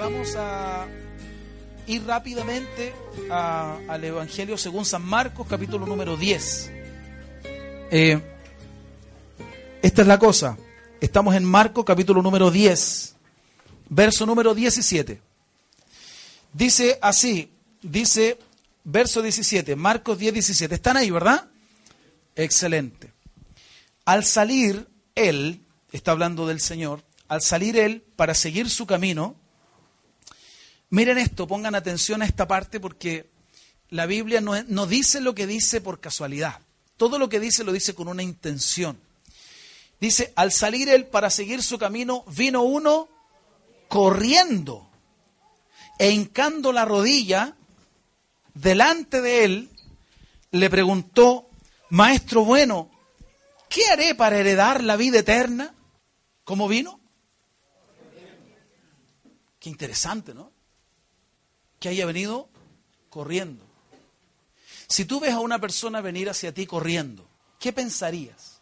vamos a ir rápidamente al Evangelio según San Marcos, capítulo número 10. Eh, esta es la cosa. Estamos en Marcos, capítulo número 10, verso número 17. Dice así, dice verso 17, Marcos 10, 17. ¿Están ahí, verdad? Excelente. Al salir él, está hablando del Señor, al salir él para seguir su camino, miren esto, pongan atención a esta parte porque la Biblia no, dice lo que dice por casualidad. Todo lo que dice lo dice con una intención. Dice, al salir él para seguir su camino, vino uno corriendo e hincando la rodilla delante de él, le preguntó, Maestro bueno, ¿qué haré para heredar la vida eterna? ¿Cómo vino? Qué interesante, ¿no? Que haya venido corriendo. Si tú ves a una persona venir hacia ti corriendo, ¿qué pensarías?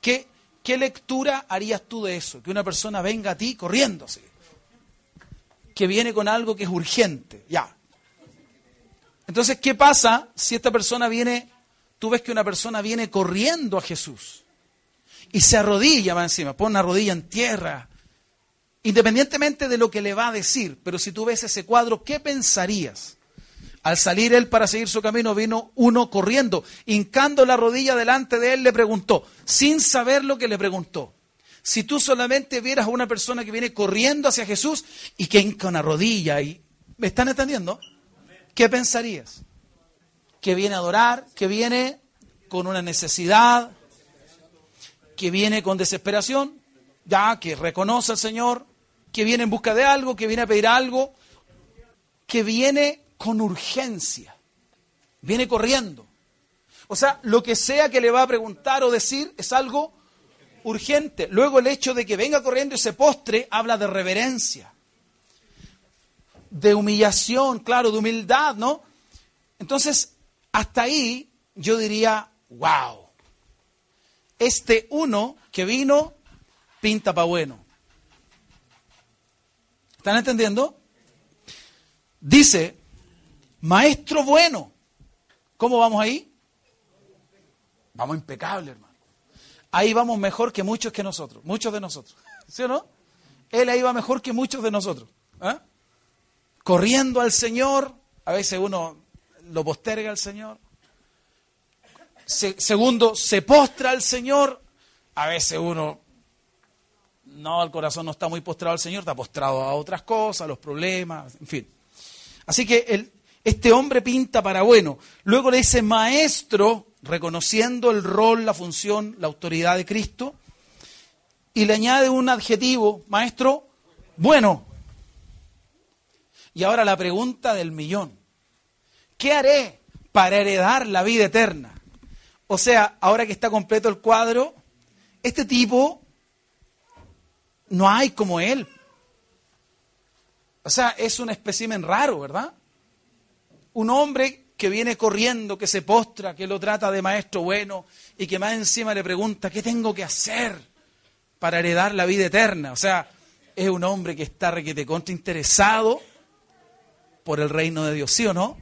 ¿Qué, qué lectura harías tú de eso? Que una persona venga a ti corriéndose. Que viene con algo que es urgente. Ya. Entonces, ¿qué pasa si esta persona viene, tú ves que una persona viene corriendo a Jesús y se arrodilla va encima, pone una rodilla en tierra, Independientemente de lo que le va a decir, pero si tú ves ese cuadro, ¿qué pensarías? Al salir él para seguir su camino, vino uno corriendo, hincando la rodilla delante de él, le preguntó, sin saber lo que le preguntó. Si tú solamente vieras a una persona que viene corriendo hacia Jesús y que hinca una rodilla y... ¿Me están entendiendo? ¿Qué pensarías? Que viene a adorar, que viene con una necesidad, que viene con desesperación, ya que reconoce al Señor, que viene en busca de algo, que viene a pedir algo, que viene con urgencia, viene corriendo. O sea, lo que sea que le va a preguntar o decir es algo urgente. Luego el hecho de que venga corriendo y se postre habla de reverencia, de humillación, claro, de humildad, ¿no? Entonces, hasta ahí yo diría, wow, este uno que vino pinta para bueno. ¿Están entendiendo? Dice, maestro bueno. ¿Cómo vamos ahí? Vamos impecable, hermano. Ahí vamos mejor que muchos que nosotros, muchos de nosotros. ¿Sí o no? Él ahí va mejor que muchos de nosotros. ¿ah? Corriendo al Señor, a veces uno lo posterga al Señor. segundo, se postra al Señor, a veces uno no, el corazón no está muy postrado al Señor, está postrado a otras cosas, a los problemas, en fin. Así que este hombre pinta para bueno. Luego le dice maestro, reconociendo el rol, la función, la autoridad de Cristo, y le añade un adjetivo, maestro, bueno. Y ahora la pregunta del millón. ¿Qué haré para heredar la vida eterna? O sea, ahora que está completo el cuadro, este tipo no hay como él. O sea, es un espécimen raro, ¿verdad? Un hombre que viene corriendo, que se postra, que lo trata de maestro bueno y que más encima le pregunta, ¿qué tengo que hacer para heredar la vida eterna? O sea, es un hombre que está requete contra interesado por el reino de Dios, ¿sí o no?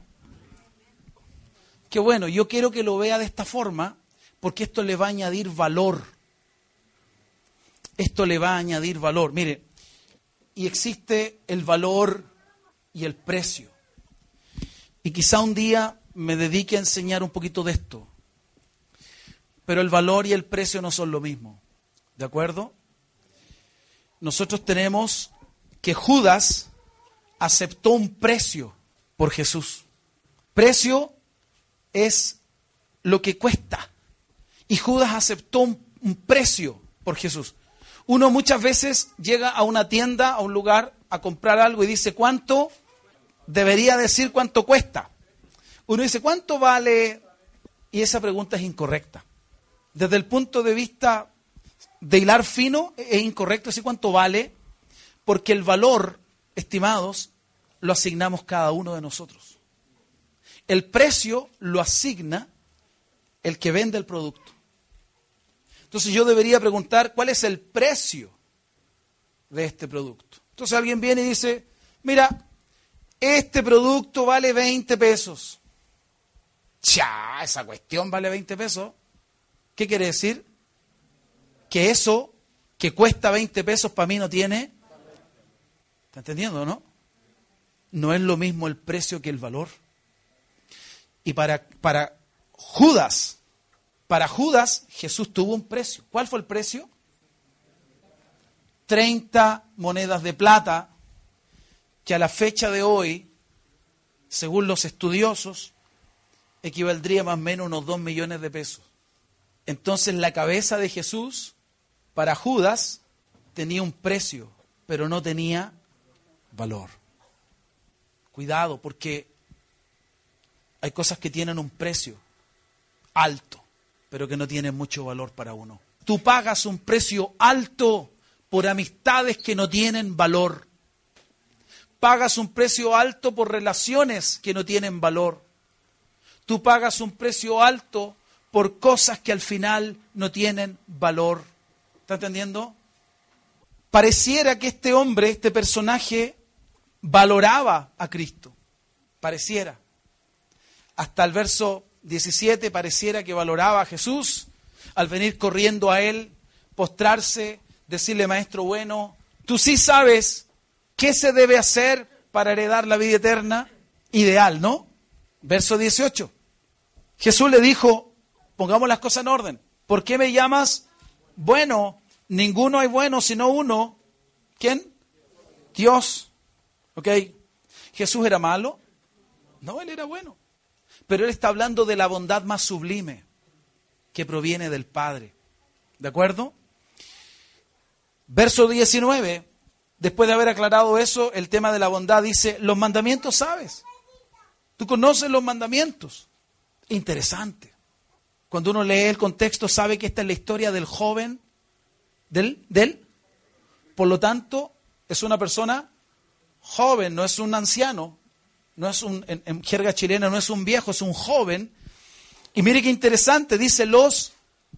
Qué bueno, yo quiero que lo vea de esta forma porque esto le va a añadir valor esto le va a añadir valor. Mire, y existe el valor y el precio. Y quizá un día me dedique a enseñar un poquito de esto. Pero el valor y el precio no son lo mismo. ¿De acuerdo? Nosotros tenemos que Judas aceptó un precio por Jesús. Precio es lo que cuesta. Y Judas aceptó un, un precio por Jesús. Uno muchas veces llega a una tienda, a un lugar, a comprar algo y dice, ¿cuánto? Debería decir cuánto cuesta. Uno dice, ¿cuánto vale? Y esa pregunta es incorrecta. Desde el punto de vista de hilar fino, es incorrecto decir cuánto vale, porque el valor, estimados, lo asignamos cada uno de nosotros. El precio lo asigna el que vende el producto. Entonces yo debería preguntar cuál es el precio de este producto. Entonces alguien viene y dice, mira, este producto vale 20 pesos. Ya, esa cuestión vale 20 pesos. ¿Qué quiere decir? Que eso que cuesta 20 pesos para mí no tiene. ¿Está entendiendo, no? No es lo mismo el precio que el valor. Y para, para Judas, para Judas Jesús tuvo un precio. ¿Cuál fue el precio? 30 monedas de plata, que a la fecha de hoy, según los estudiosos, equivaldría más o menos unos 2 millones de pesos. Entonces la cabeza de Jesús, para Judas, tenía un precio, pero no tenía valor. Cuidado, porque hay cosas que tienen un precio alto, pero que no tienen mucho valor para uno. Tú pagas un precio alto por amistades que no tienen valor. Pagas un precio alto por relaciones que no tienen valor. Tú pagas un precio alto por cosas que al final no tienen valor. ¿Está entendiendo? Pareciera que este hombre, este personaje, valoraba a Cristo. Pareciera. Hasta el verso 17 pareciera que valoraba a Jesús al venir corriendo a él, postrarse, decirle, maestro bueno, tú sí sabes qué se debe hacer para heredar la vida eterna. Ideal, ¿no? Verso 18. Jesús le dijo, pongamos las cosas en orden. ¿Por qué me llamas bueno? Ninguno hay bueno sino uno. ¿Quién? Dios. ¿Ok? ¿Jesús era malo? No, él era bueno. Pero él está hablando de la bondad más sublime que proviene del Padre. ¿De acuerdo? Verso 19, después de haber aclarado eso, el tema de la bondad dice, los mandamientos sabes. Tú conoces los mandamientos. Interesante. Cuando uno lee el contexto sabe que esta es la historia del joven, del, del. Por lo tanto, es una persona joven, no es un anciano, no es un, en, jerga chilena, no es un viejo, es un joven. Y mire qué interesante, dice los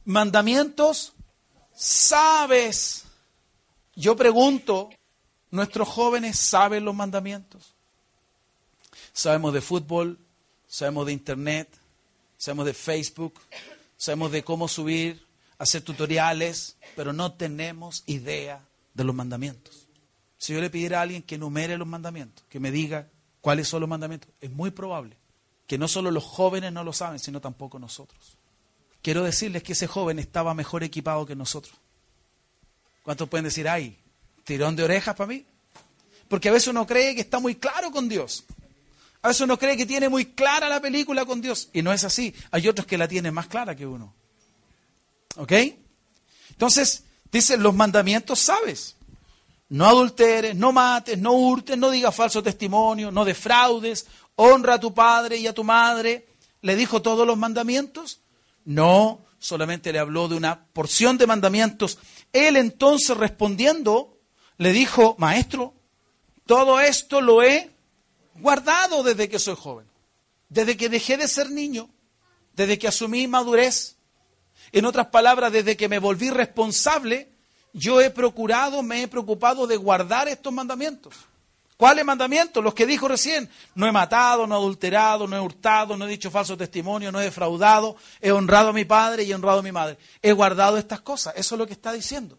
mandamientos sabes. Yo pregunto, ¿nuestros jóvenes saben los mandamientos? Sabemos de fútbol, sabemos de internet, sabemos de Facebook, sabemos de cómo subir, hacer tutoriales, pero no tenemos idea de los mandamientos. Si yo le pidiera a alguien que enumere los mandamientos, que me diga cuáles son los mandamientos, es muy probable que no solo los jóvenes no lo saben, sino tampoco nosotros. Quiero decirles que ese joven estaba mejor equipado que nosotros. ¿Cuántos pueden decir, ay, tirón de orejas para mí? Porque a veces uno cree que está muy claro con Dios. A veces uno cree que tiene muy clara la película con Dios. Y no es así. Hay otros que la tienen más clara que uno. ¿Ok? Entonces, dice, los mandamientos sabes. No adulteres, no mates, no hurtes, no digas falso testimonio, no defraudes, honra a tu padre y a tu madre. ¿Le dijo todos los mandamientos? No, solamente le habló de una porción de mandamientos él entonces respondiendo le dijo, maestro, todo esto lo he guardado desde que soy joven, desde que dejé de ser niño, desde que asumí madurez. En otras palabras, desde que me volví responsable, yo he procurado, me he preocupado de guardar estos mandamientos. ¿Cuáles mandamientos? Los que dijo recién. No he matado, no he adulterado, no he hurtado, no he dicho falso testimonio, no he defraudado, he honrado a mi padre y he honrado a mi madre. He guardado estas cosas. Eso es lo que está diciendo.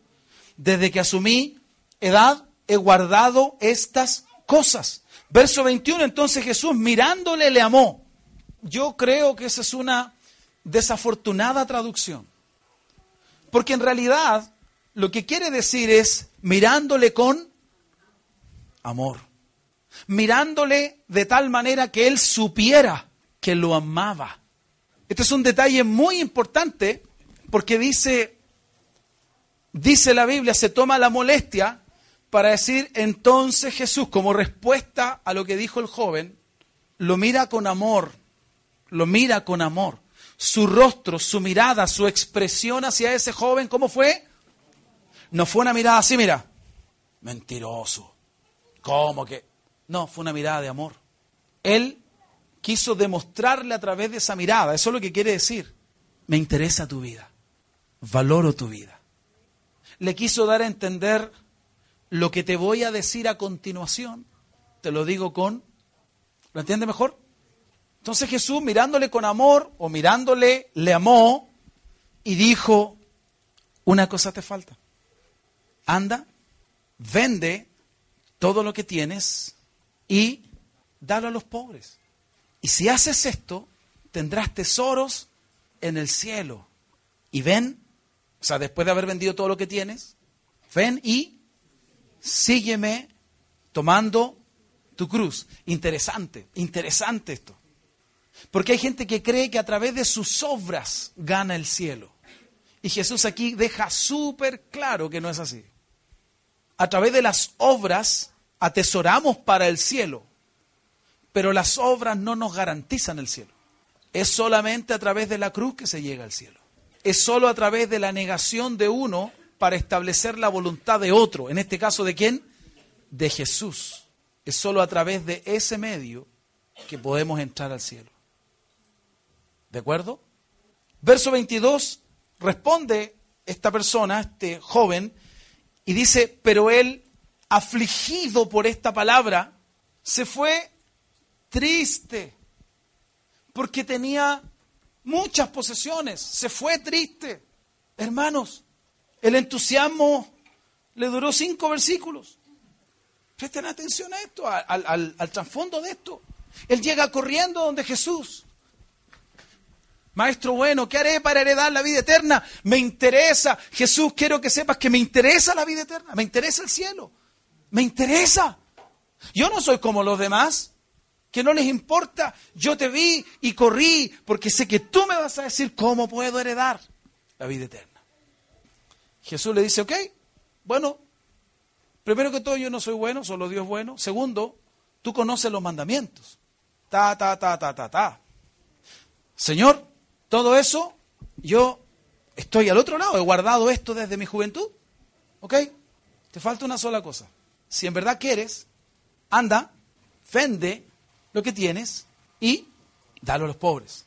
Desde que asumí edad, he guardado estas cosas. Verso 21, entonces Jesús mirándole le amó. Yo creo que esa es una desafortunada traducción. Porque en realidad lo que quiere decir es mirándole con amor. Mirándole de tal manera que él supiera que lo amaba. Este es un detalle muy importante porque dice, dice la Biblia, se toma la molestia para decir entonces Jesús, como respuesta a lo que dijo el joven, lo mira con amor, lo mira con amor. Su rostro, su mirada, su expresión hacia ese joven, ¿cómo fue? No fue una mirada así, mira, mentiroso, ¿Cómo que? No, fue una mirada de amor. Él quiso demostrarle a través de esa mirada, eso es lo que quiere decir. Me interesa tu vida, valoro tu vida. Le quiso dar a entender lo que te voy a decir a continuación, te lo digo con... ¿Lo entiende mejor? Entonces Jesús mirándole con amor o mirándole le amó y dijo, una cosa te falta. Anda, vende todo lo que tienes y dalo a los pobres. Y si haces esto, tendrás tesoros en el cielo. Y ven, o sea, después de haber vendido todo lo que tienes, ven y sígueme tomando tu cruz. Interesante, interesante esto. Porque hay gente que cree que a través de sus obras gana el cielo. Y Jesús aquí deja súper claro que no es así. A través de las obras atesoramos para el cielo, pero las obras no nos garantizan el cielo. Es solamente a través de la cruz que se llega al cielo. Es solo a través de la negación de uno para establecer la voluntad de otro. En este caso, ¿de quién? De Jesús. Es solo a través de ese medio que podemos entrar al cielo. ¿De acuerdo? Verso 22 responde esta persona, este joven, y dice, pero él, afligido por esta palabra, se fue triste, porque tenía muchas posesiones, se fue triste. Hermanos, el entusiasmo le duró cinco versículos. Presten atención a esto, al, al trasfondo de esto. Él llega corriendo donde Jesús. Maestro bueno, ¿qué haré para heredar la vida eterna? Me interesa, Jesús, quiero que sepas que me interesa la vida eterna, me interesa el cielo, me interesa. Yo no soy como los demás, que no les importa. Yo te vi y corrí porque sé que tú me vas a decir cómo puedo heredar la vida eterna. Jesús le dice, ok, bueno, primero que todo yo no soy bueno, solo Dios es bueno. Segundo, tú conoces los mandamientos. Ta, ta, ta, ta, ta, ta. Señor, todo eso, yo estoy al otro lado, he guardado esto desde mi juventud. ¿Ok? Te falta una sola cosa. Si en verdad quieres, anda, vende lo que tienes y dalo a los pobres.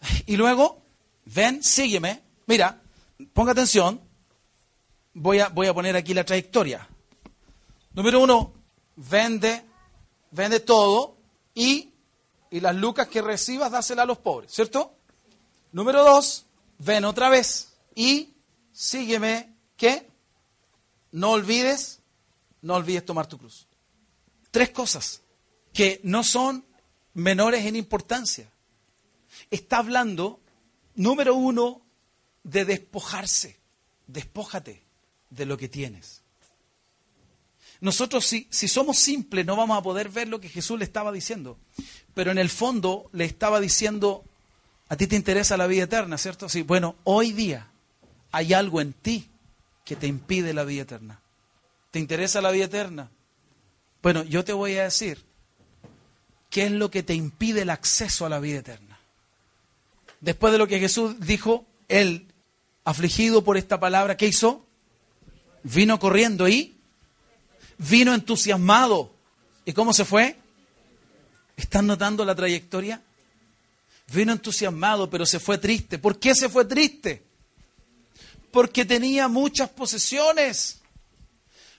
Y luego, ven, sígueme. Mira, ponga atención. Voy a, voy a poner aquí la trayectoria. Número uno, vende, vende todo y, y las lucas que recibas dásela a los pobres, ¿cierto? Número dos, ven otra vez y sígueme que no olvides, no olvides tomar tu cruz. Tres cosas que no son menores en importancia. Está hablando, número uno, de despojarse. Despójate de lo que tienes. Nosotros si, si somos simples no vamos a poder ver lo que Jesús le estaba diciendo, pero en el fondo le estaba diciendo, a ti te interesa la vida eterna, ¿cierto? Sí, bueno, hoy día hay algo en ti que te impide la vida eterna. ¿Te interesa la vida eterna? Bueno, yo te voy a decir qué es lo que te impide el acceso a la vida eterna. Después de lo que Jesús dijo, él, afligido por esta palabra, ¿qué hizo? Vino corriendo y vino entusiasmado. ¿Y cómo se fue? ¿Están notando la trayectoria? Vino entusiasmado, pero se fue triste. ¿Por qué se fue triste? Porque tenía muchas posesiones,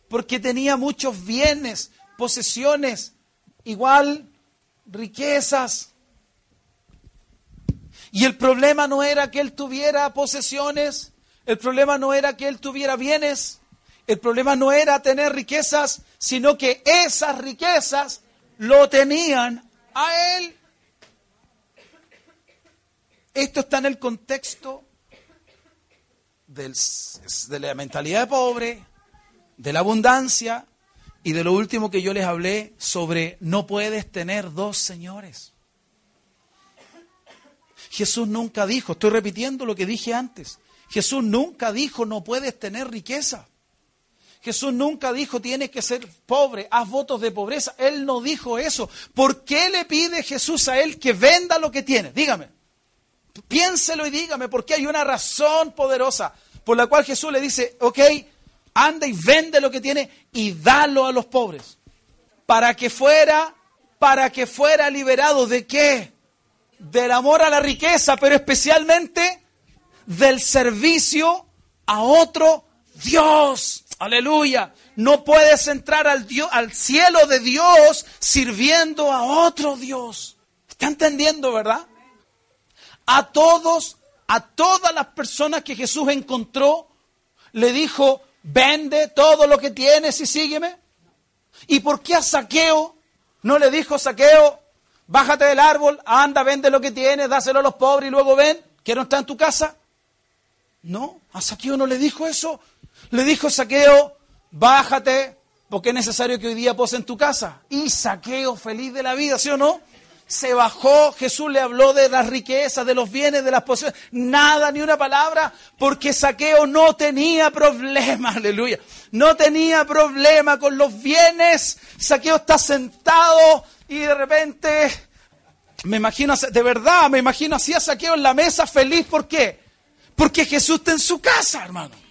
porque tenía muchos bienes, posesiones, igual riquezas. Y el problema no era que él tuviera posesiones, el problema no era que él tuviera bienes, el problema no era tener riquezas, sino que esas riquezas lo tenían a él. Esto está en el contexto de la mentalidad de pobre, de la abundancia y de lo último que yo les hablé sobre no puedes tener dos señores. Jesús nunca dijo, estoy repitiendo lo que dije antes, Jesús nunca dijo no puedes tener riqueza. Jesús nunca dijo tienes que ser pobre, haz votos de pobreza. Él no dijo eso. ¿Por qué le pide Jesús a él que venda lo que tiene? Dígame. Piénselo y dígame, porque hay una razón poderosa por la cual Jesús le dice, ok, anda y vende lo que tiene y dalo a los pobres. Para que fuera, para que fuera liberado de qué? Del amor a la riqueza, pero especialmente del servicio a otro Dios. Aleluya. No puedes entrar al, al cielo de Dios sirviendo a otro Dios. ¿Está entendiendo, verdad? A todos, a todas las personas que Jesús encontró, le dijo, vende todo lo que tienes y sígueme. ¿Y por qué a Saqueo no le dijo, Saqueo, bájate del árbol, anda, vende lo que tienes, dáselo a los pobres y luego ven, quiero estar en tu casa? No, a Saqueo no le dijo eso. Le dijo Saqueo, bájate, porque es necesario que hoy día pose en tu casa. Y Saqueo, feliz de la vida, ¿sí o no? Se bajó, Jesús le habló de las riquezas, de los bienes, de las posesiones, nada, ni una palabra, porque Saqueo no tenía problema, aleluya, no tenía problema con los bienes. Saqueo está sentado y de repente, me imagino, de verdad, me imagino así a Saqueo en la mesa feliz, ¿por qué? Porque Jesús está en su casa, hermano.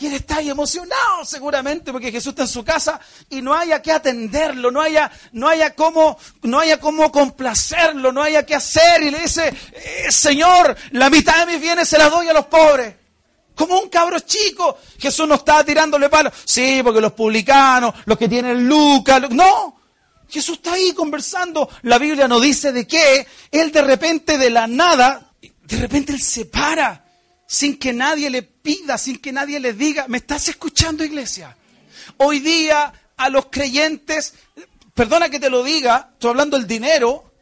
Y él está ahí emocionado seguramente porque Jesús está en su casa y no haya que atenderlo, no haya, no haya cómo, no haya cómo complacerlo, no haya que hacer. Y le dice, eh, Señor, la mitad de mis bienes se las doy a los pobres. Como un cabro chico. Jesús no está tirándole palos. Sí, porque los publicanos, los que tienen Lucas, no. Jesús está ahí conversando. La Biblia no dice de qué. Él de repente, de la nada, de repente él se para sin que nadie le pida, sin que nadie le diga, ¿me estás escuchando iglesia? Hoy día a los creyentes, perdona que te lo diga, estoy hablando del dinero,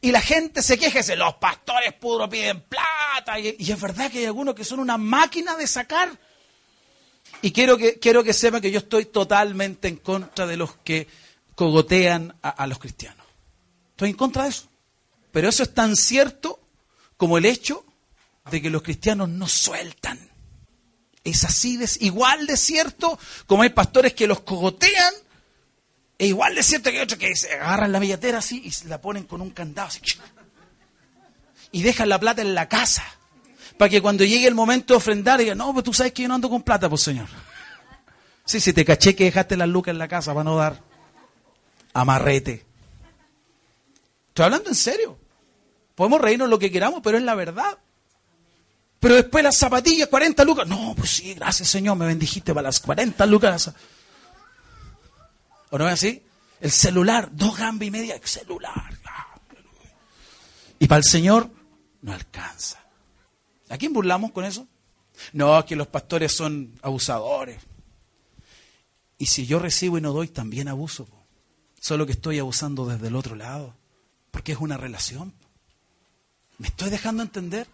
y la gente se queja, los pastores puro piden plata, y, es verdad que hay algunos que son una máquina de sacar. Y quiero que, quiero que sepan que yo estoy totalmente en contra de los que cogotean a los cristianos. Estoy en contra de eso. Pero eso es tan cierto como el hecho de que los cristianos no sueltan. Es así, de, igual de cierto como hay pastores que los cogotean, e igual de cierto que hay otros que se agarran la billetera así y se la ponen con un candado así, y dejan la plata en la casa. Para que cuando llegue el momento de ofrendar, digan, no, pues tú sabes que yo no ando con plata, pues señor. Sí, si te caché que dejaste las lucas en la casa para no dar amarrete. Estoy hablando en serio. Podemos reírnos lo que queramos, pero es la verdad. Pero después las zapatillas, 40 lucas. No, pues sí, gracias Señor, me bendijiste para las 40 lucas. ¿O no es así? El celular, dos gambas y media, el celular. Y para el Señor no alcanza. ¿A quién burlamos con eso? No, que los pastores son abusadores. Y si yo recibo y no doy, también abuso. Solo que estoy abusando desde el otro lado. Porque es una relación. ¿Me estoy dejando entender?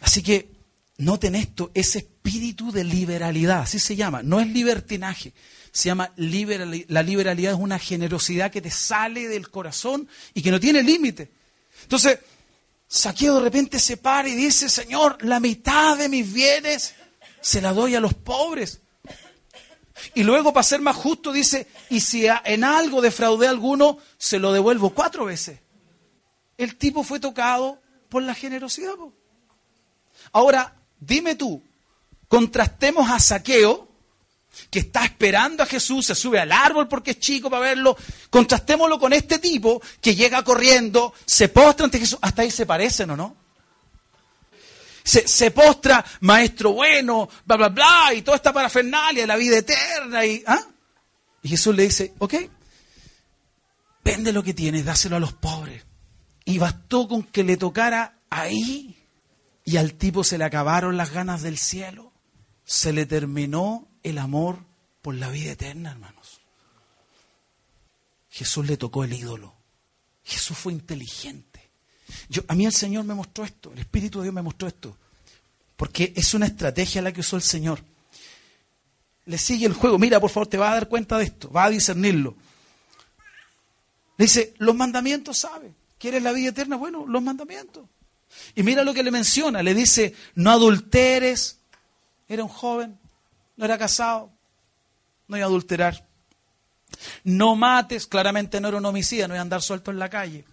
Así que noten esto, ese espíritu de liberalidad, así se llama, no es libertinaje, se llama liberalidad. La liberalidad es una generosidad que te sale del corazón y que no tiene límite. Entonces, Saqueo de repente se para y dice, Señor, la mitad de mis bienes se la doy a los pobres. Y luego, para ser más justo, dice, y si en algo defraudé a alguno, se lo devuelvo cuatro veces. El tipo fue tocado por la generosidad. Ahora, dime tú, contrastemos a Saqueo, que está esperando a Jesús, se sube al árbol porque es chico para verlo, contrastémoslo con este tipo que llega corriendo, se postra ante Jesús, hasta ahí se parecen o no. Se, postra, maestro bueno, bla, bla, bla, y toda esta parafernalia, la vida eterna, y, ¿ah? y Jesús le dice, ok, vende lo que tienes, dáselo a los pobres. Y bastó con que le tocara ahí y al tipo se le acabaron las ganas del cielo. Se le terminó el amor por la vida eterna, hermanos. Jesús le tocó el ídolo. Jesús fue inteligente. Yo, a mí el Señor me mostró esto, el Espíritu de Dios me mostró esto. Porque es una estrategia la que usó el Señor. Le sigue el juego. Mira, por favor, te vas a dar cuenta de esto. Va a discernirlo. Le dice, los mandamientos sabe. ¿Quieres la vida eterna? Bueno, los mandamientos. Y mira lo que le menciona, le dice, no adulteres, era un joven, no era casado, no iba a adulterar. No mates, claramente no era un homicida, no iba a andar suelto en la calle.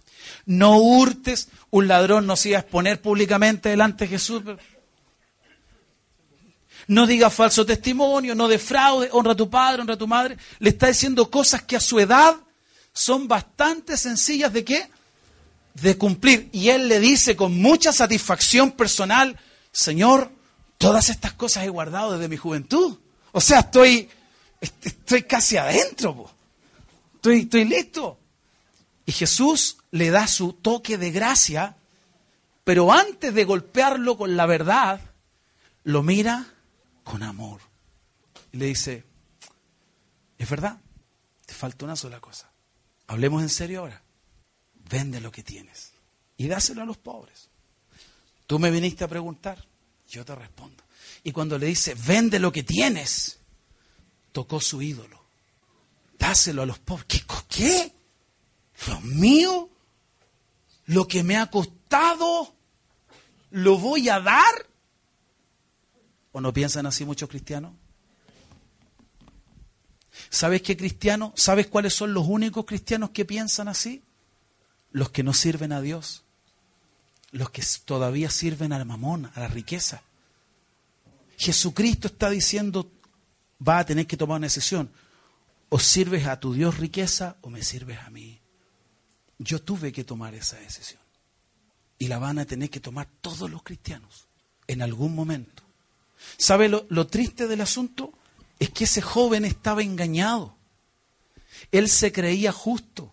No hurtes, un ladrón no se iba a exponer públicamente delante de Jesús. No digas falso testimonio, no defraude, honra a tu padre, honra a tu madre. Le está diciendo cosas que a su edad son bastante sencillas de qué? De cumplir. Y él le dice con mucha satisfacción personal, Señor, todas estas cosas he guardado desde mi juventud. O sea, estoy, estoy casi adentro, Estoy, estoy listo. Y Jesús le da su toque de gracia, pero antes de golpearlo con la verdad, lo mira con amor. Y le dice, es verdad, te falta una sola cosa. Hablemos en serio ahora. Vende lo que tienes y dáselo a los pobres. Tú me viniste a preguntar, yo te respondo. Y cuando le dice, vende lo que tienes, tocó su ídolo. Dáselo a los pobres. ¿Qué? ¿Qué? Dios mío, lo que me ha costado, lo voy a dar. ¿O no piensan así muchos cristianos? ¿Sabes qué cristiano? ¿Sabes cuáles son los únicos cristianos que piensan así? Los que no sirven a Dios. Los que todavía sirven al mamón, a la riqueza. Jesucristo está diciendo, va a tener que tomar una decisión. O sirves a tu Dios riqueza o me sirves a mí. Yo tuve que tomar esa decisión. Y la van a tener que tomar todos los cristianos en algún momento. ¿Sabe lo, lo triste del asunto? Es que ese joven estaba engañado. Él se creía justo.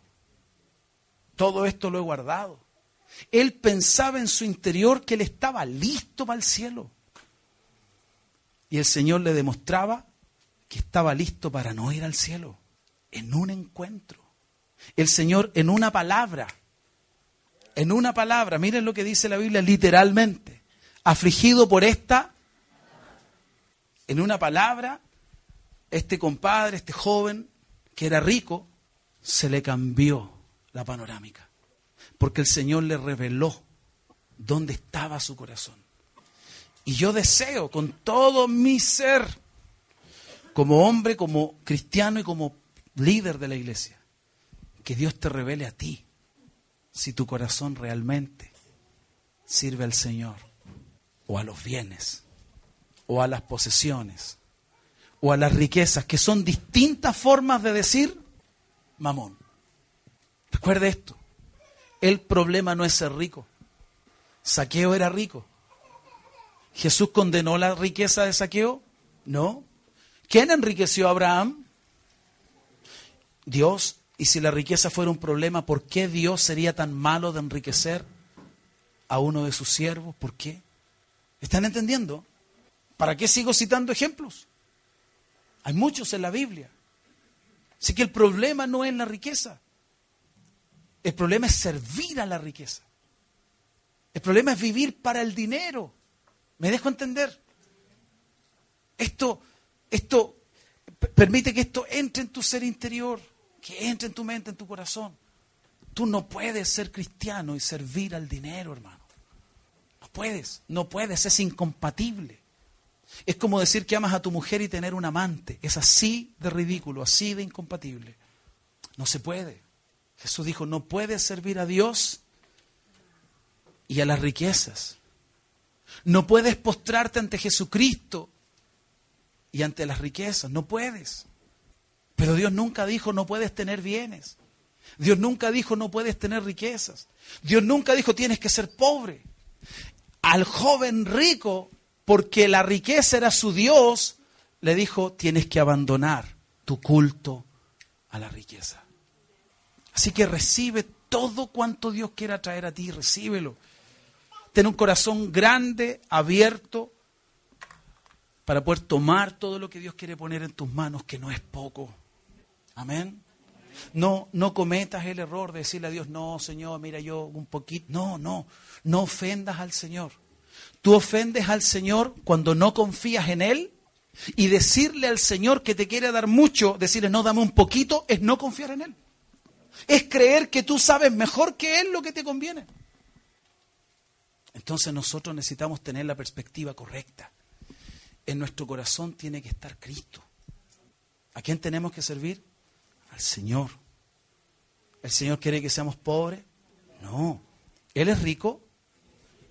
Todo esto lo he guardado. Él pensaba en su interior que él estaba listo para el cielo. Y el Señor le demostraba que estaba listo para no ir al cielo, en un encuentro. El Señor en una palabra, en una palabra, miren lo que dice la Biblia literalmente, afligido por esta, en una palabra, este compadre, este joven, que era rico, se le cambió panorámica, porque el Señor le reveló dónde estaba su corazón. Y yo deseo con todo mi ser, como hombre, como cristiano y como líder de la iglesia, que Dios te revele a ti si tu corazón realmente sirve al Señor o a los bienes o a las posesiones o a las riquezas, que son distintas formas de decir mamón. Recuerde esto, el problema no es ser rico. Saqueo era rico. ¿Jesús condenó la riqueza de saqueo? No. ¿Quién enriqueció a Abraham? Dios. Y si la riqueza fuera un problema, ¿por qué Dios sería tan malo de enriquecer a uno de sus siervos? ¿Por qué? ¿Están entendiendo? ¿Para qué sigo citando ejemplos? Hay muchos en la Biblia. Así que el problema no es la riqueza. El problema es servir a la riqueza. El problema es vivir para el dinero. ¿Me dejo entender? Esto, esto, permite que esto entre en tu ser interior, que entre en tu mente, en tu corazón. Tú no puedes ser cristiano y servir al dinero, hermano. No puedes, no puedes, es incompatible. Es como decir que amas a tu mujer y tener un amante. Es así de ridículo, así de incompatible. No se puede. Jesús dijo, no puedes servir a Dios y a las riquezas. No puedes postrarte ante Jesucristo y ante las riquezas, no puedes. Pero Dios nunca dijo no puedes tener bienes. Dios nunca dijo no puedes tener riquezas. Dios nunca dijo tienes que ser pobre. Al joven rico, porque la riqueza era su Dios, le dijo tienes que abandonar tu culto a la riqueza. Así que recibe todo cuanto Dios quiera traer a ti, recíbelo. Ten un corazón grande, abierto, para poder tomar todo lo que Dios quiere poner en tus manos, que no es poco. Amén. No, no cometas el error de decirle a Dios, no, Señor, mira yo un poquito. No, no, no ofendas al Señor. Tú ofendes al Señor cuando no confías en Él y decirle al Señor que te quiere dar mucho, decirle, no, dame un poquito, es no confiar en Él. Es creer que tú sabes mejor que Él lo que te conviene. Entonces nosotros necesitamos tener la perspectiva correcta. En nuestro corazón tiene que estar Cristo. ¿A quién tenemos que servir? Al Señor. ¿El Señor quiere que seamos pobres? No. ¿Él es rico?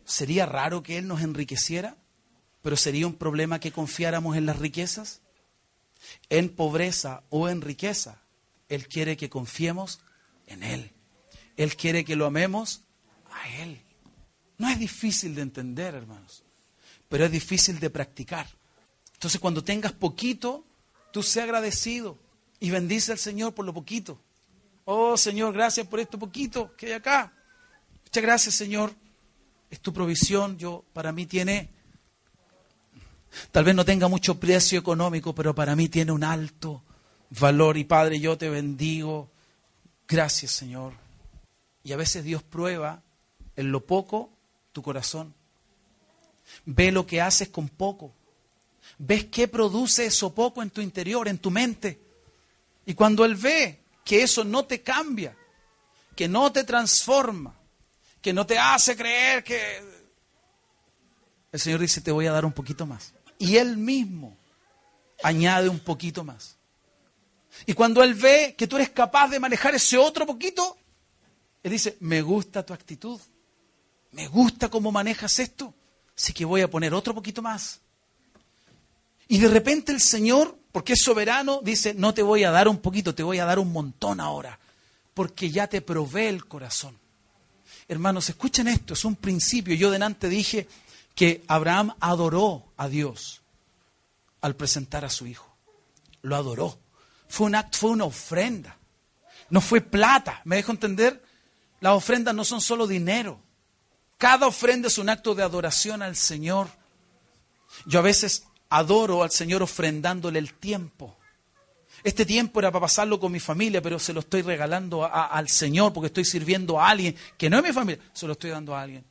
¿Sería raro que Él nos enriqueciera? ¿Pero sería un problema que confiáramos en las riquezas? En pobreza o en riqueza, Él quiere que confiemos en Él. Él quiere que lo amemos a Él. No es difícil de entender, hermanos, pero es difícil de practicar. Entonces cuando tengas poquito, tú sé agradecido y bendice al Señor por lo poquito. Oh Señor, gracias por esto poquito que hay acá. Muchas gracias Señor. Es tu provisión. Yo, para mí tiene, tal vez no tenga mucho precio económico, pero para mí tiene un alto valor. Y Padre, yo te bendigo. Gracias Señor. Y a veces Dios prueba en lo poco tu corazón. Ve lo que haces con poco. Ves qué produce eso poco en tu interior, en tu mente. Y cuando Él ve que eso no te cambia, que no te transforma, que no te hace creer que... El Señor dice, te voy a dar un poquito más. Y Él mismo añade un poquito más. Y cuando Él ve que tú eres capaz de manejar ese otro poquito, Él dice, me gusta tu actitud, me gusta cómo manejas esto, así que voy a poner otro poquito más. Y de repente el Señor, porque es soberano, dice, no te voy a dar un poquito, te voy a dar un montón ahora, porque ya te provee el corazón. Hermanos, escuchen esto, es un principio. Yo delante dije que Abraham adoró a Dios al presentar a su hijo. Lo adoró. Fue un acto, fue una ofrenda. No fue plata. ¿Me dejo entender? Las ofrendas no son solo dinero. Cada ofrenda es un acto de adoración al Señor. Yo a veces adoro al Señor ofrendándole el tiempo. Este tiempo era para pasarlo con mi familia, pero se lo estoy regalando al Señor porque estoy sirviendo a alguien que no es mi familia, se lo estoy dando a alguien.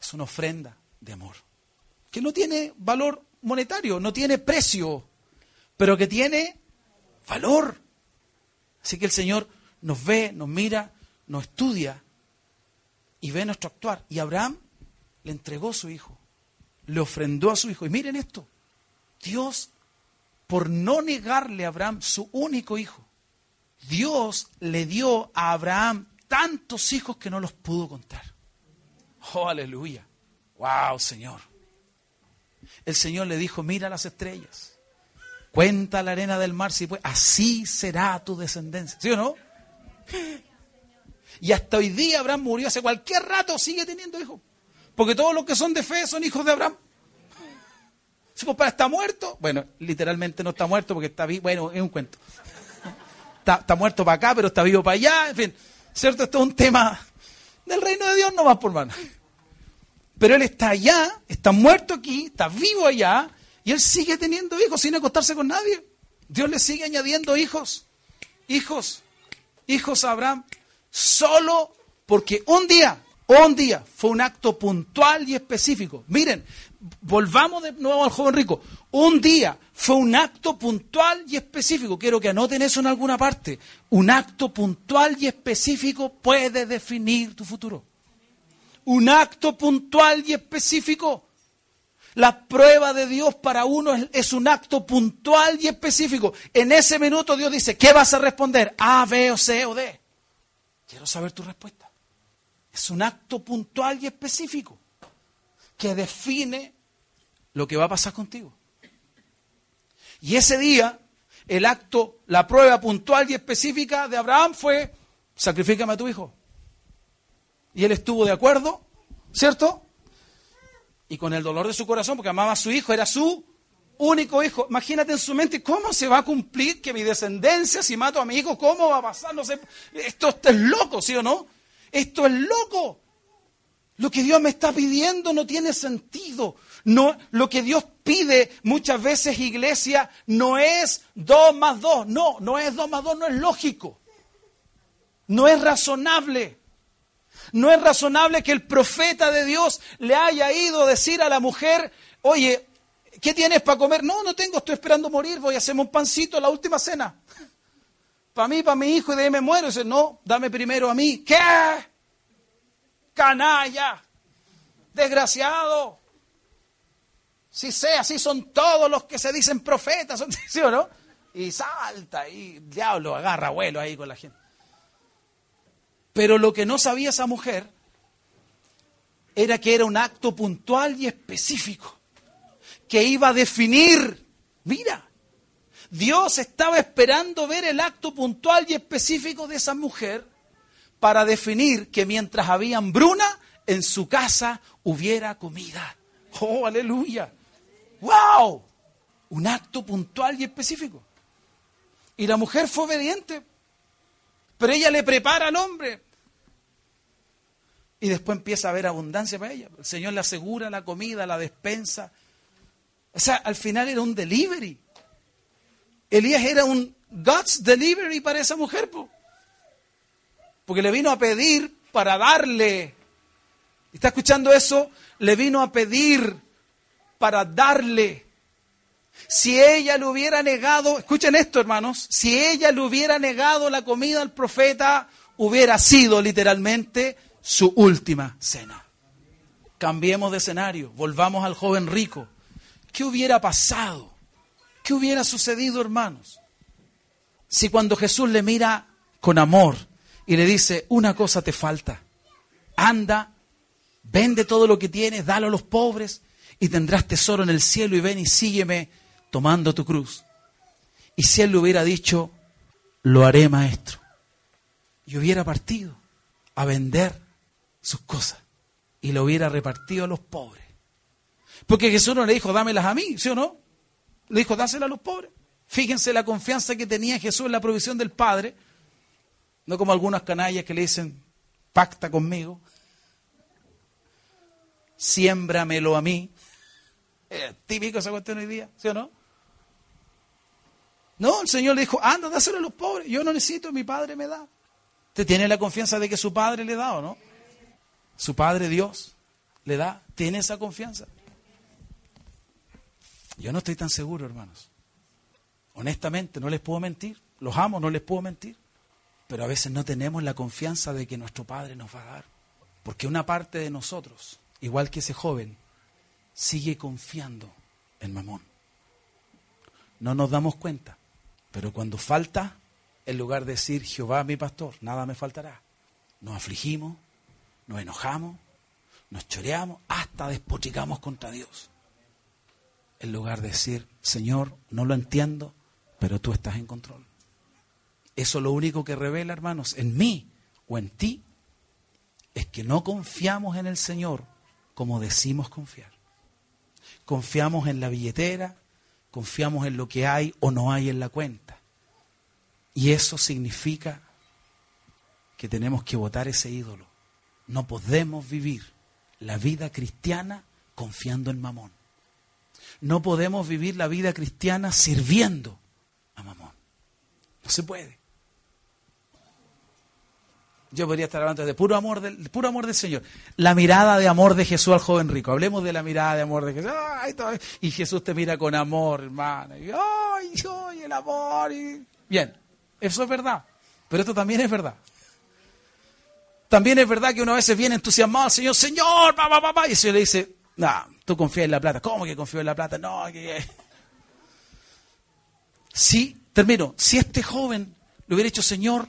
Es una ofrenda de amor, que no tiene valor monetario, no tiene precio, pero que tiene valor. Así que el Señor nos ve, nos mira, nos estudia y ve nuestro actuar. Y Abraham le entregó su hijo, le ofrendó a su hijo. Y miren esto, Dios, por no negarle a Abraham su único hijo, Dios le dio a Abraham tantos hijos que no los pudo contar. Oh, aleluya. Wow, Señor. El Señor le dijo, mira las estrellas, cuenta la arena del mar, si puede, así será tu descendencia. ¿Sí o no? Y hasta hoy día Abraham murió, hace cualquier rato sigue teniendo hijos. Porque todos los que son de fe son hijos de Abraham. Si pues para está muerto, bueno, literalmente no está muerto porque está vivo, bueno, es un cuento. Está, muerto para acá, pero está vivo para allá, en fin, ¿cierto? Esto es un tema del reino de Dios, no más por mano. Pero él está allá, está muerto aquí, está vivo allá, y él sigue teniendo hijos sin acostarse con nadie. Dios le sigue añadiendo hijos, hijos, hijos a Abraham, solo porque un día, un día fue un acto puntual y específico. Miren, volvamos de nuevo al joven rico. Un día fue un acto puntual y específico. Quiero que anoten eso en alguna parte. Un acto puntual y específico puede definir tu futuro. Un acto puntual y específico. La prueba de Dios para uno es, un acto puntual y específico. En ese minuto Dios dice, ¿qué vas a responder? A, B o C o D. Quiero saber tu respuesta. Es un acto puntual y específico que define lo que va a pasar contigo. Y ese día, el acto, la prueba puntual y específica de Abraham fue, sacrifícame a tu hijo. Y él estuvo de acuerdo, ¿cierto? Y con el dolor de su corazón, porque amaba a su hijo, era su único hijo. Imagínate en su mente cómo se va a cumplir que mi descendencia, si mato a mi hijo, cómo va a pasar. No sé, esto, es loco, ¿sí o no? Esto es loco. Lo que Dios me está pidiendo no tiene sentido. No, lo que Dios pide muchas veces, iglesia, no es dos más dos. No, no es dos más dos, no es lógico. No es razonable. No es razonable que el profeta de Dios le haya ido a decir a la mujer, oye, ¿qué tienes para comer? No, no tengo, estoy esperando morir, voy a hacerme un pancito la última cena. Para mí, para mi hijo, y de ahí me muero. dice, no, dame primero a mí. ¿Qué? canalla, desgraciado. Si sé, así son todos los que se dicen profetas, ¿sí o no? Y salta y diablo agarra vuelo ahí con la gente. Pero lo que no sabía esa mujer era que era un acto puntual y específico que iba a definir, mira, Dios estaba esperando ver el acto puntual y específico de esa mujer para definir que mientras había hambruna, en su casa hubiera comida. Oh, aleluya. ¡Wow! Un acto puntual y específico. Y la mujer fue obediente. Pero ella le prepara al hombre. Y después empieza a haber abundancia para ella. El Señor le asegura la comida, la despensa. O sea, al final era un delivery. Elías era un God's delivery para esa mujer. Porque le vino a pedir para darle. ¿Está escuchando eso? Le vino a pedir para darle. Si ella le hubiera negado, escuchen esto hermanos, si ella le hubiera negado la comida al profeta, hubiera sido literalmente su última cena. Cambiemos de escenario, volvamos al joven rico. ¿Qué hubiera pasado? ¿Qué hubiera sucedido, hermanos? Si cuando Jesús le mira con amor y le dice, una cosa te falta, anda, vende todo lo que tienes, dalo a los pobres y tendrás tesoro en el cielo y ven y sígueme tomando tu cruz. Y si él le hubiera dicho, lo haré maestro, y hubiera partido a vender sus cosas y lo hubiera repartido a los pobres. Porque Jesús no le dijo, dámelas a mí, ¿sí o no? Le dijo, dáselas a los pobres. Fíjense la confianza que tenía Jesús en la provisión del Padre. No como algunas canallas que le dicen, pacta conmigo, siémbramelo a mí. típico esa cuestión hoy día, ¿sí o no? No, el Señor le dijo, anda, dáselo a los pobres. Yo no necesito, mi Padre me da. ¿Usted tiene la confianza de que su Padre le da o no? Su Padre Dios le da. ¿Tiene esa confianza? Yo no estoy tan seguro, hermanos. Honestamente, no les puedo mentir. Los amo, no les puedo mentir. Pero a veces no tenemos la confianza de que nuestro Padre nos va a dar. Porque una parte de nosotros, igual que ese joven, sigue confiando en Mamón. No nos damos cuenta. Pero cuando falta, en lugar de decir, Jehová mi pastor, nada me faltará, nos afligimos, nos enojamos, nos choreamos, hasta despotricamos contra Dios. En lugar de decir, Señor, no lo entiendo, pero tú estás en control. Eso lo único que revela, hermanos, en mí o en ti, es que no confiamos en el Señor como decimos confiar. Confiamos en la billetera, confiamos en lo que hay o no hay en la cuenta. Y eso significa que tenemos que votar ese ídolo no podemos vivir la vida cristiana confiando en Mamón. No podemos vivir la vida cristiana sirviendo a Mamón. No se puede. Yo podría estar hablando de puro amor del, puro amor del Señor. La mirada de amor de Jesús al joven rico. Hablemos de la mirada de amor de Jesús. y Jesús te mira con amor, hermano. Y, ay, ay, el amor. Bien, eso es verdad. Pero esto también es verdad. También es verdad que uno a veces viene entusiasmado al Señor, Señor, papá, papá, y el Señor le dice, no, tú confías en la plata. ¿Cómo que confío en la plata? No, que... Sí, termino. Si este joven le hubiera dicho, Señor,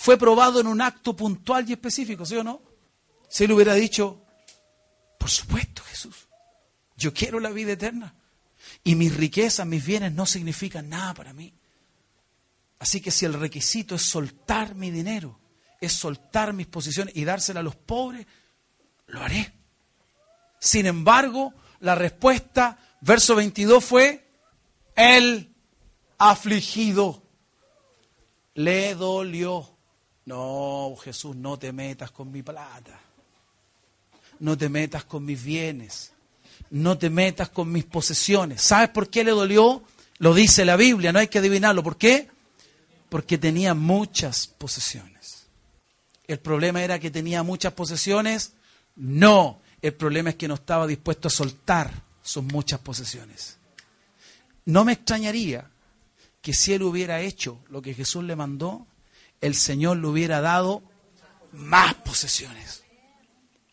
fue probado en un acto puntual y específico, ¿sí o no? Si él hubiera dicho, por supuesto, Jesús, yo quiero la vida eterna. Y mis riquezas, mis bienes no significan nada para mí. Así que si el requisito es soltar mi dinero, es soltar mis posiciones y dársela a los pobres, lo haré. Sin embargo, la respuesta, verso 22 fue, el afligido le dolió. No, Jesús, no te metas con mi plata. No te metas con mis bienes. No te metas con mis posesiones. ¿Sabes por qué le dolió? Lo dice la Biblia, no hay que adivinarlo. ¿Por qué? Porque tenía muchas posesiones. ¿El problema era que tenía muchas posesiones? No, el problema es que no estaba dispuesto a soltar sus muchas posesiones. No me extrañaría que si él hubiera hecho lo que Jesús le mandó, el Señor le hubiera dado más posesiones.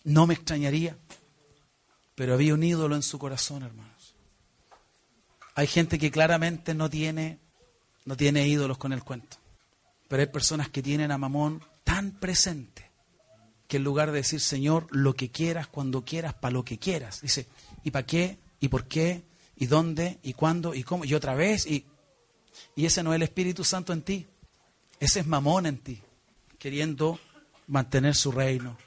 No me extrañaría. Pero había un ídolo en su corazón, hermanos. Hay gente que claramente no tiene, no tiene ídolos con el cuento. Pero hay personas que tienen a Mamón tan presente que en lugar de decir, Señor, lo que quieras, cuando quieras, para lo que quieras, dice, ¿y para qué? ¿Y por qué? ¿Y dónde? ¿Y cuándo? ¿Y cómo? ¿Y otra vez? Y, y ese no es el Espíritu Santo en ti. Ese es mamón en ti, queriendo mantener su reino.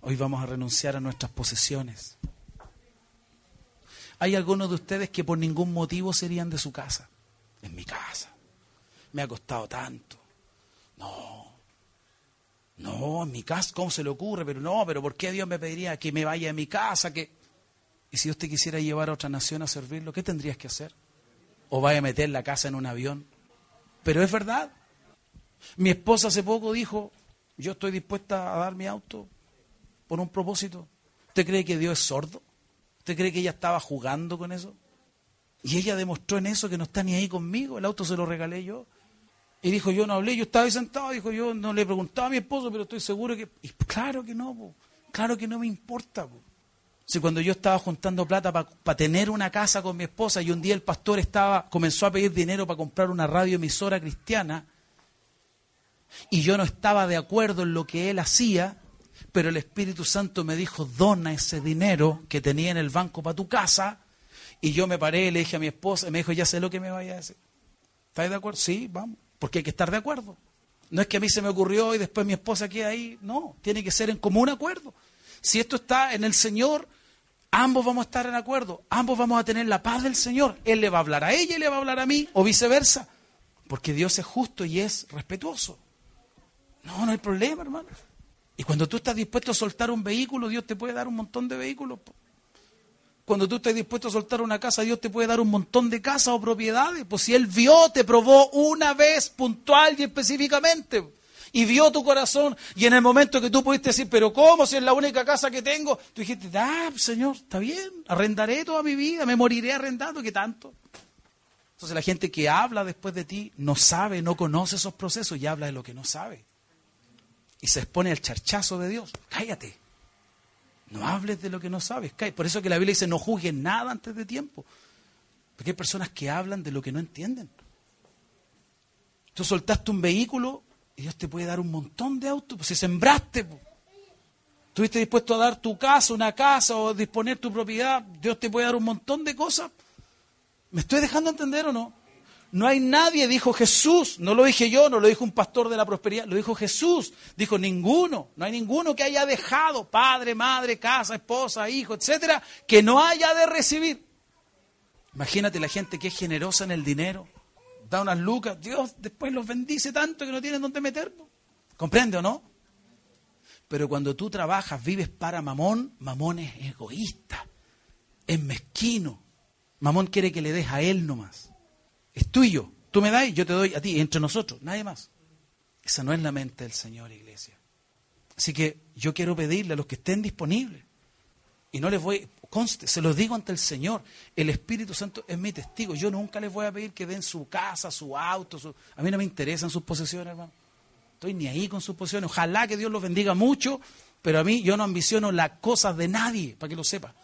Hoy vamos a renunciar a nuestras posesiones. Hay algunos de ustedes que por ningún motivo serían de su casa. En mi casa. Me ha costado tanto. No. No, en mi casa, ¿cómo se le ocurre? Pero no, pero ¿por qué Dios me pediría que me vaya a mi casa? Que... Y si Dios te quisiera llevar a otra nación a servirlo, ¿qué tendrías que hacer? ¿O vaya a meter la casa en un avión? Pero es verdad. Mi esposa hace poco dijo, yo estoy dispuesta a dar mi auto por un propósito. ¿Usted cree que Dios es sordo? ¿Usted cree que ella estaba jugando con eso? Y ella demostró en eso que no está ni ahí conmigo. El auto se lo regalé yo. Y dijo, yo no hablé, yo estaba ahí sentado. Dijo, yo no le preguntaba a mi esposo, pero estoy seguro que... Y claro que no, claro que no me importa. Si cuando yo estaba juntando plata para tener una casa con mi esposa y un día el pastor estaba comenzó a pedir dinero para comprar una radioemisora cristiana y yo no estaba de acuerdo en lo que él hacía, pero el Espíritu Santo me dijo, dona ese dinero que tenía en el banco para tu casa. Y yo me paré y le dije a mi esposa, y me dijo, ya sé lo que me vaya a decir. ¿Estáis de acuerdo? Sí, vamos, porque hay que estar de acuerdo. No es que a mí se me ocurrió y después mi esposa queda ahí, no, tiene que ser en común acuerdo. Si esto está en el Señor, ambos vamos a estar en acuerdo, ambos vamos a tener la paz del Señor. Él le va a hablar a ella y le va a hablar a mí, o viceversa, porque Dios es justo y es respetuoso. No, no hay problema, hermano. Y cuando tú estás dispuesto a soltar un vehículo, Dios te puede dar un montón de vehículos. Cuando tú estás dispuesto a soltar una casa, Dios te puede dar un montón de casas o propiedades. Pues si Él vio, te probó una vez puntual y específicamente. Y vio tu corazón. Y en el momento que tú pudiste decir, pero ¿cómo? Si es la única casa que tengo. Tú dijiste, ah, Señor, está bien. Arrendaré toda mi vida. Me moriré arrendando. ¿Qué tanto? Entonces la gente que habla después de ti no sabe, no conoce esos procesos y habla de lo que no sabe y se expone al charchazo de Dios. Cállate. No hables de lo que no sabes. Por eso que la Biblia dice no juzgues nada antes de tiempo. Porque hay personas que hablan de lo que no entienden. Tú soltaste un vehículo y Dios te puede dar un montón de autos. Pues si sembraste, estuviste dispuesto a dar tu casa, una casa o disponer tu propiedad, Dios te puede dar un montón de cosas. ¿Me estoy dejando entender o no? No hay nadie, dijo Jesús, no lo dije yo, no lo dijo un pastor de la prosperidad, lo dijo Jesús. Dijo ninguno, no hay ninguno que haya dejado padre, madre, casa, esposa, hijo, etcétera, que no haya de recibir. Imagínate la gente que es generosa en el dinero, da unas lucas, Dios después los bendice tanto que no tienen dónde meter. ¿Comprende o no? Pero cuando tú trabajas, vives para Mamón, Mamón es egoísta, es mezquino. Mamón quiere que le des a él nomás. Es tuyo. Tú me das, yo te doy a ti, entre nosotros, nadie más. Esa no es la mente del Señor, iglesia. Así que yo quiero pedirle a los que estén disponibles, y no les voy, conste, se los digo ante el Señor, el Espíritu Santo es mi testigo. Yo nunca les voy a pedir que den su casa, su auto, a mí no me interesan sus posesiones, hermano. Estoy ni ahí con sus posesiones. Ojalá que Dios los bendiga mucho, pero a mí yo no ambiciono las cosas de nadie, para que lo sepa.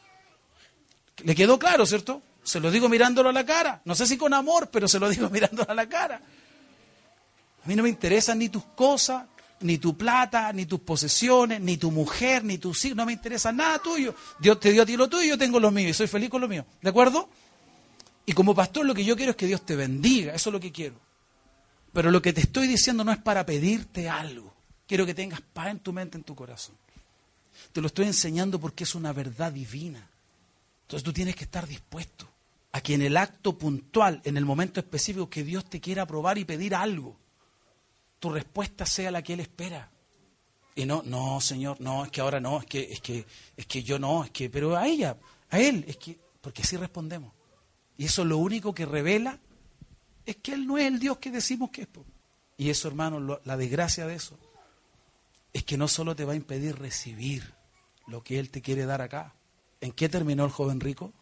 ¿Le quedó claro, cierto? Se lo digo mirándolo a la cara. No sé si con amor, pero se lo digo mirándolo a la cara. A mí no me interesan ni tus cosas, ni tu plata, ni tus posesiones, ni tu mujer, ni tus hijos. No me interesa nada tuyo. Dios te dio a ti lo tuyo y yo tengo lo mío y soy feliz con lo mío. ¿De acuerdo? Y como pastor lo que yo quiero es que Dios te bendiga. Eso es lo que quiero. Pero lo que te estoy diciendo no es para pedirte algo. Quiero que tengas paz en tu mente, en tu corazón. Te lo estoy enseñando porque es una verdad divina. Entonces tú tienes que estar dispuesto a que en el acto puntual, en el momento específico que Dios te quiera aprobar y pedir algo, tu respuesta sea la que Él espera. Y no, no, Señor, no, es que ahora no, es que, es que, es que yo no, es que, pero a ella, a Él, es que, porque así respondemos. Y eso lo único que revela es que Él no es el Dios que decimos que es. Y eso, hermano, la desgracia de eso es que no solo te va a impedir recibir lo que Él te quiere dar acá. ¿En qué terminó el joven rico?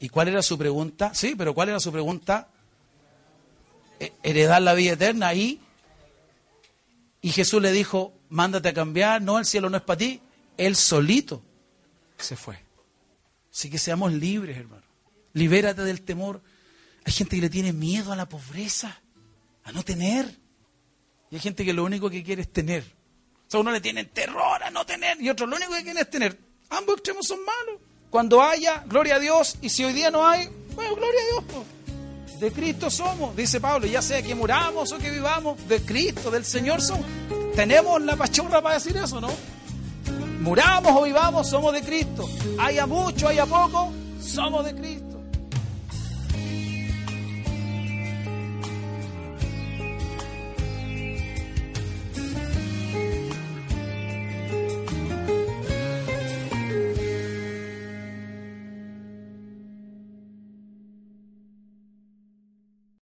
¿Y cuál era su pregunta? Sí, pero ¿cuál era su pregunta? E, heredar la vida eterna ahí. Y Jesús le dijo, mándate a cambiar, no, el cielo no es para ti. Él solito se fue. Así que seamos libres, hermano. Libérate del temor. Hay gente que le tiene miedo a la pobreza, a no tener. Y hay gente que lo único que quiere es tener. O sea, uno le tiene terror a no tener y otro lo único que quiere es tener. Ambos extremos son malos. Cuando haya, gloria a Dios. Y si hoy día no hay, bueno, gloria a Dios. De Cristo somos, dice Pablo, ya sea que muramos o que vivamos, de Cristo, del Señor somos. Tenemos la pachorra para decir eso, ¿no? Muramos o vivamos, somos de Cristo. Haya mucho, haya poco, Somos de Cristo.